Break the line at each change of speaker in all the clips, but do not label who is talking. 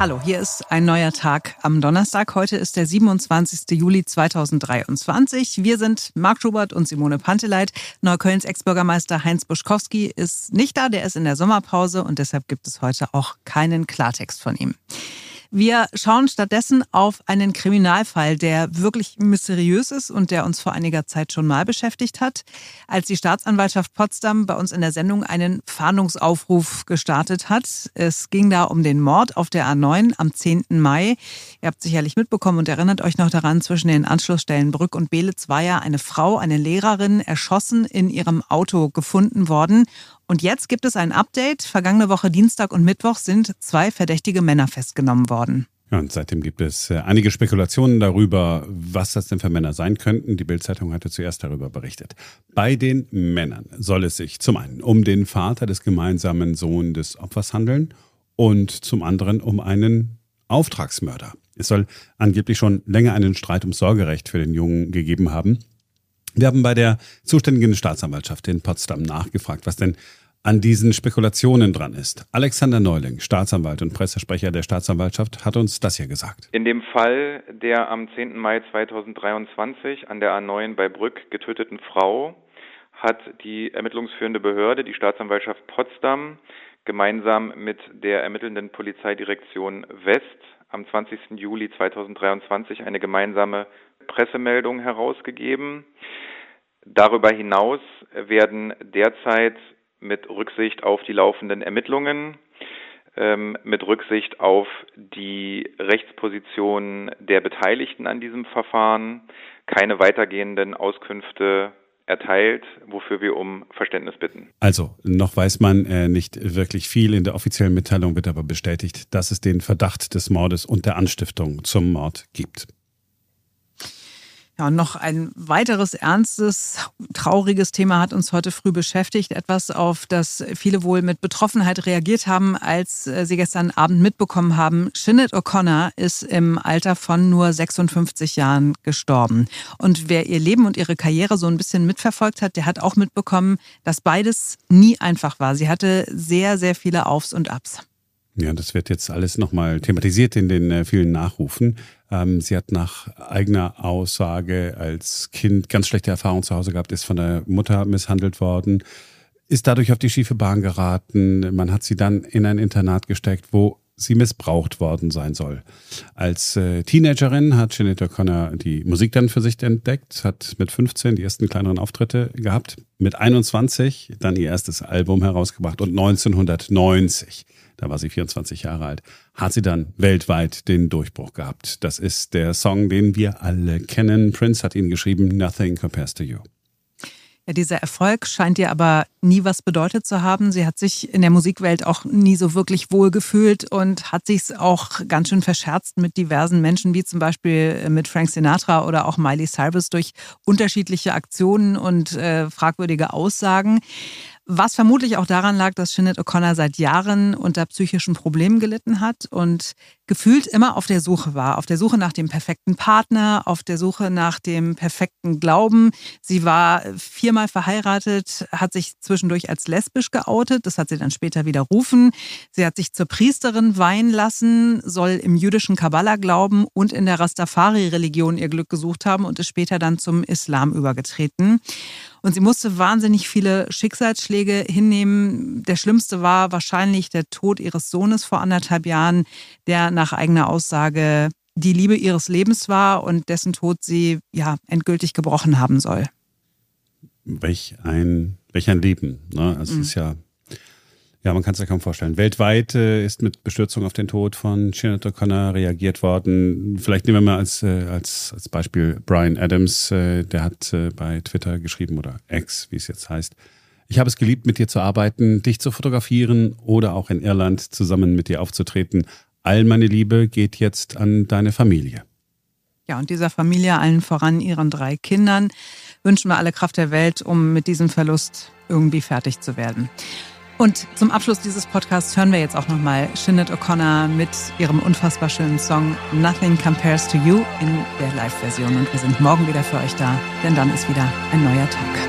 Hallo, hier ist ein neuer Tag am Donnerstag. Heute ist der 27. Juli 2023. Wir sind Marc Schubert und Simone Panteleit. Neuköllns Ex-Bürgermeister Heinz Buschkowski ist nicht da, der ist in der Sommerpause und deshalb gibt es heute auch keinen Klartext von ihm. Wir schauen stattdessen auf einen Kriminalfall, der wirklich mysteriös ist und der uns vor einiger Zeit schon mal beschäftigt hat, als die Staatsanwaltschaft Potsdam bei uns in der Sendung einen Fahndungsaufruf gestartet hat. Es ging da um den Mord auf der A9 am 10. Mai. Ihr habt sicherlich mitbekommen und erinnert euch noch daran, zwischen den Anschlussstellen Brück und Belitz war ja eine Frau, eine Lehrerin, erschossen in ihrem Auto gefunden worden. Und jetzt gibt es ein Update. Vergangene Woche Dienstag und Mittwoch sind zwei verdächtige Männer festgenommen worden.
Und seitdem gibt es äh, einige Spekulationen darüber, was das denn für Männer sein könnten. Die Bildzeitung hatte zuerst darüber berichtet. Bei den Männern soll es sich zum einen um den Vater des gemeinsamen Sohns des Opfers handeln und zum anderen um einen Auftragsmörder. Es soll angeblich schon länger einen Streit um Sorgerecht für den Jungen gegeben haben. Wir haben bei der zuständigen Staatsanwaltschaft in Potsdam nachgefragt, was denn an diesen Spekulationen dran ist. Alexander Neuling, Staatsanwalt und Pressesprecher der Staatsanwaltschaft, hat uns das hier gesagt.
In dem Fall der am 10. Mai 2023 an der A9 bei Brück getöteten Frau hat die ermittlungsführende Behörde, die Staatsanwaltschaft Potsdam, gemeinsam mit der ermittelnden Polizeidirektion West am 20. Juli 2023 eine gemeinsame Pressemeldung herausgegeben. Darüber hinaus werden derzeit mit Rücksicht auf die laufenden Ermittlungen, ähm, mit Rücksicht auf die Rechtsposition der Beteiligten an diesem Verfahren keine weitergehenden Auskünfte erteilt, wofür wir um Verständnis bitten.
Also, noch weiß man äh, nicht wirklich viel. In der offiziellen Mitteilung wird aber bestätigt, dass es den Verdacht des Mordes und der Anstiftung zum Mord gibt.
Ja, und noch ein weiteres ernstes, trauriges Thema hat uns heute früh beschäftigt. Etwas, auf das viele wohl mit Betroffenheit reagiert haben, als äh, sie gestern Abend mitbekommen haben, Shinnet O'Connor ist im Alter von nur 56 Jahren gestorben. Und wer ihr Leben und ihre Karriere so ein bisschen mitverfolgt hat, der hat auch mitbekommen, dass beides nie einfach war. Sie hatte sehr, sehr viele Aufs und Abs.
Ja, das wird jetzt alles nochmal thematisiert in den äh, vielen Nachrufen. Ähm, sie hat nach eigener Aussage als Kind ganz schlechte Erfahrungen zu Hause gehabt, ist von der Mutter misshandelt worden, ist dadurch auf die schiefe Bahn geraten. Man hat sie dann in ein Internat gesteckt, wo sie missbraucht worden sein soll. Als äh, Teenagerin hat Jeanette O'Connor die Musik dann für sich entdeckt, hat mit 15 die ersten kleineren Auftritte gehabt, mit 21 dann ihr erstes Album herausgebracht und 1990 da war sie 24 Jahre alt, hat sie dann weltweit den Durchbruch gehabt. Das ist der Song, den wir alle kennen. Prince hat ihn geschrieben, Nothing Compares to You.
Ja, dieser Erfolg scheint ihr aber nie was bedeutet zu haben. Sie hat sich in der Musikwelt auch nie so wirklich wohlgefühlt und hat sich auch ganz schön verscherzt mit diversen Menschen, wie zum Beispiel mit Frank Sinatra oder auch Miley Cyrus durch unterschiedliche Aktionen und äh, fragwürdige Aussagen. Was vermutlich auch daran lag, dass Shinnet O'Connor seit Jahren unter psychischen Problemen gelitten hat und gefühlt immer auf der Suche war. Auf der Suche nach dem perfekten Partner, auf der Suche nach dem perfekten Glauben. Sie war viermal verheiratet, hat sich zwischendurch als lesbisch geoutet. Das hat sie dann später widerrufen. Sie hat sich zur Priesterin weihen lassen, soll im jüdischen Kabbalah glauben und in der Rastafari-Religion ihr Glück gesucht haben und ist später dann zum Islam übergetreten. Und sie musste wahnsinnig viele Schicksalsschläge hinnehmen. Der schlimmste war wahrscheinlich der Tod ihres Sohnes vor anderthalb Jahren, der nach eigener Aussage die Liebe ihres Lebens war und dessen Tod sie ja endgültig gebrochen haben soll.
Welch ein, welch ein Leben. Ne? Also mhm. es ist ja ja, man kann es sich kaum vorstellen. Weltweit äh, ist mit Bestürzung auf den Tod von Sinead O'Connor reagiert worden. Vielleicht nehmen wir mal als, äh, als, als Beispiel Brian Adams, äh, der hat äh, bei Twitter geschrieben oder X, wie es jetzt heißt. Ich habe es geliebt, mit dir zu arbeiten, dich zu fotografieren oder auch in Irland zusammen mit dir aufzutreten. All meine Liebe geht jetzt an deine Familie.
Ja, und dieser Familie, allen voran ihren drei Kindern, wünschen wir alle Kraft der Welt, um mit diesem Verlust irgendwie fertig zu werden. Und zum Abschluss dieses Podcasts hören wir jetzt auch nochmal Shinnet O'Connor mit ihrem unfassbar schönen Song Nothing Compares to You in der Live-Version. Und wir sind morgen wieder für euch da, denn dann ist wieder ein neuer Tag.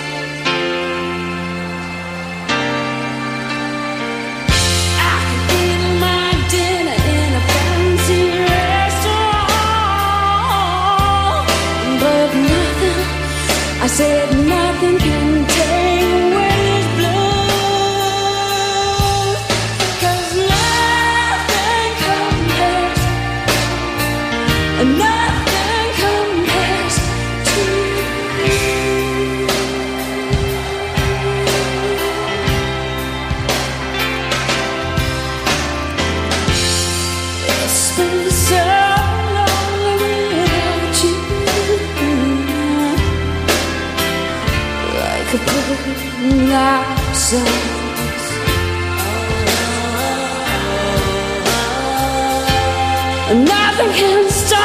said nothing can take nothing compares. ourselves. And nothing can stop.